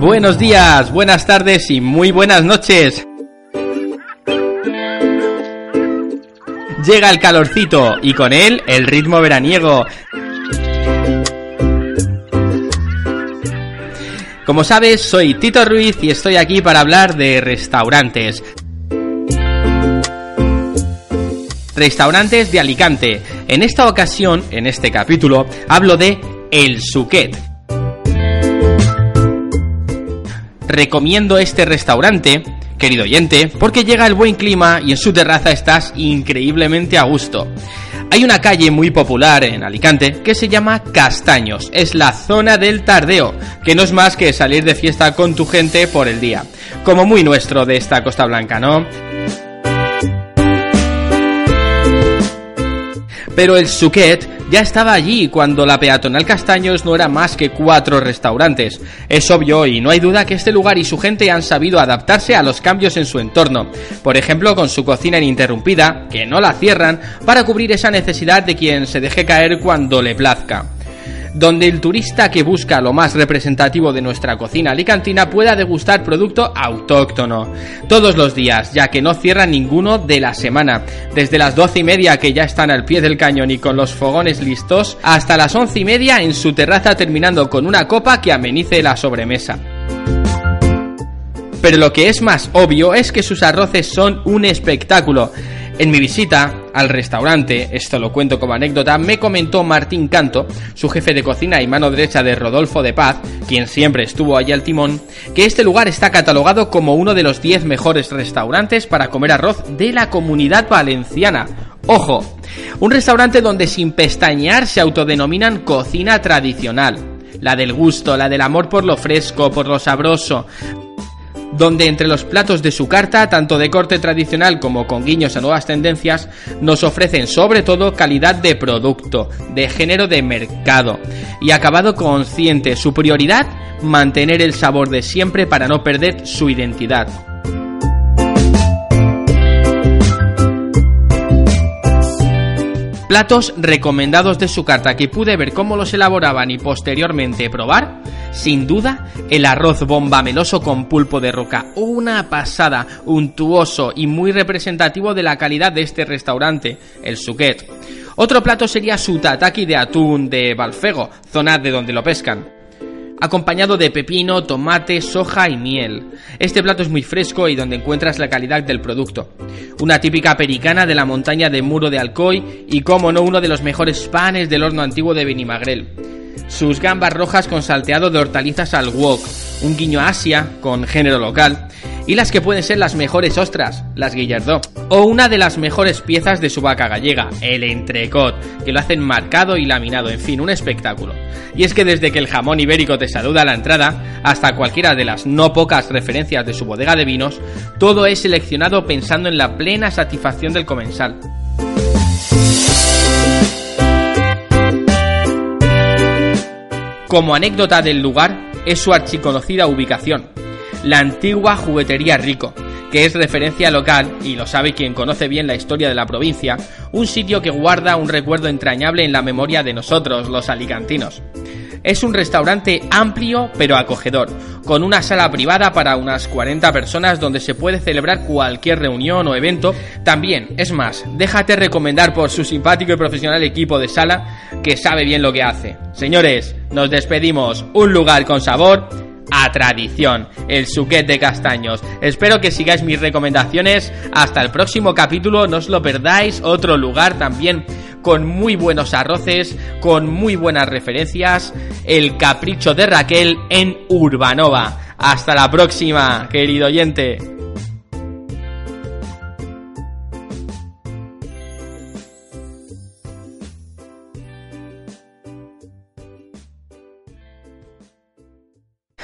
Buenos días, buenas tardes y muy buenas noches. Llega el calorcito y con él el ritmo veraniego. Como sabes, soy Tito Ruiz y estoy aquí para hablar de restaurantes. Restaurantes de Alicante. En esta ocasión, en este capítulo, hablo de El Suquet. Recomiendo este restaurante, querido oyente, porque llega el buen clima y en su terraza estás increíblemente a gusto. Hay una calle muy popular en Alicante que se llama Castaños. Es la zona del tardeo, que no es más que salir de fiesta con tu gente por el día. Como muy nuestro de esta Costa Blanca, ¿no? Pero el Suquet ya estaba allí cuando la peatonal Castaños no era más que cuatro restaurantes. Es obvio y no hay duda que este lugar y su gente han sabido adaptarse a los cambios en su entorno. Por ejemplo, con su cocina ininterrumpida, que no la cierran, para cubrir esa necesidad de quien se deje caer cuando le plazca donde el turista que busca lo más representativo de nuestra cocina alicantina pueda degustar producto autóctono. Todos los días, ya que no cierra ninguno de la semana. Desde las doce y media que ya están al pie del cañón y con los fogones listos, hasta las once y media en su terraza terminando con una copa que amenice la sobremesa. Pero lo que es más obvio es que sus arroces son un espectáculo. En mi visita al restaurante, esto lo cuento como anécdota, me comentó Martín Canto, su jefe de cocina y mano derecha de Rodolfo de Paz, quien siempre estuvo allí al timón, que este lugar está catalogado como uno de los 10 mejores restaurantes para comer arroz de la comunidad valenciana. Ojo, un restaurante donde sin pestañear se autodenominan cocina tradicional. La del gusto, la del amor por lo fresco, por lo sabroso, donde entre los platos de su carta, tanto de corte tradicional como con guiños a nuevas tendencias, nos ofrecen sobre todo calidad de producto, de género de mercado y acabado consciente. Su prioridad, mantener el sabor de siempre para no perder su identidad. Platos recomendados de su carta que pude ver cómo los elaboraban y posteriormente probar. Sin duda, el arroz bomba meloso con pulpo de roca. Una pasada, untuoso y muy representativo de la calidad de este restaurante, el Suquet. Otro plato sería su tataki de atún de Balfego, zona de donde lo pescan acompañado de pepino, tomate, soja y miel. Este plato es muy fresco y donde encuentras la calidad del producto. Una típica pericana de la montaña de Muro de Alcoy y como no uno de los mejores panes del horno antiguo de Benimagrel. Sus gambas rojas con salteado de hortalizas al wok, un guiño a Asia con género local y las que pueden ser las mejores ostras, las Guillardó, o una de las mejores piezas de su vaca gallega, el entrecot, que lo hacen marcado y laminado, en fin, un espectáculo. Y es que desde que el jamón ibérico te saluda a la entrada, hasta cualquiera de las no pocas referencias de su bodega de vinos, todo es seleccionado pensando en la plena satisfacción del comensal. Como anécdota del lugar, es su archiconocida ubicación, la antigua juguetería Rico, que es referencia local, y lo sabe quien conoce bien la historia de la provincia, un sitio que guarda un recuerdo entrañable en la memoria de nosotros, los alicantinos. Es un restaurante amplio pero acogedor, con una sala privada para unas 40 personas donde se puede celebrar cualquier reunión o evento. También, es más, déjate recomendar por su simpático y profesional equipo de sala que sabe bien lo que hace. Señores, nos despedimos. Un lugar con sabor a tradición, el suquet de castaños. Espero que sigáis mis recomendaciones. Hasta el próximo capítulo, no os lo perdáis. Otro lugar también con muy buenos arroces, con muy buenas referencias. El capricho de Raquel en Urbanova. Hasta la próxima, querido oyente.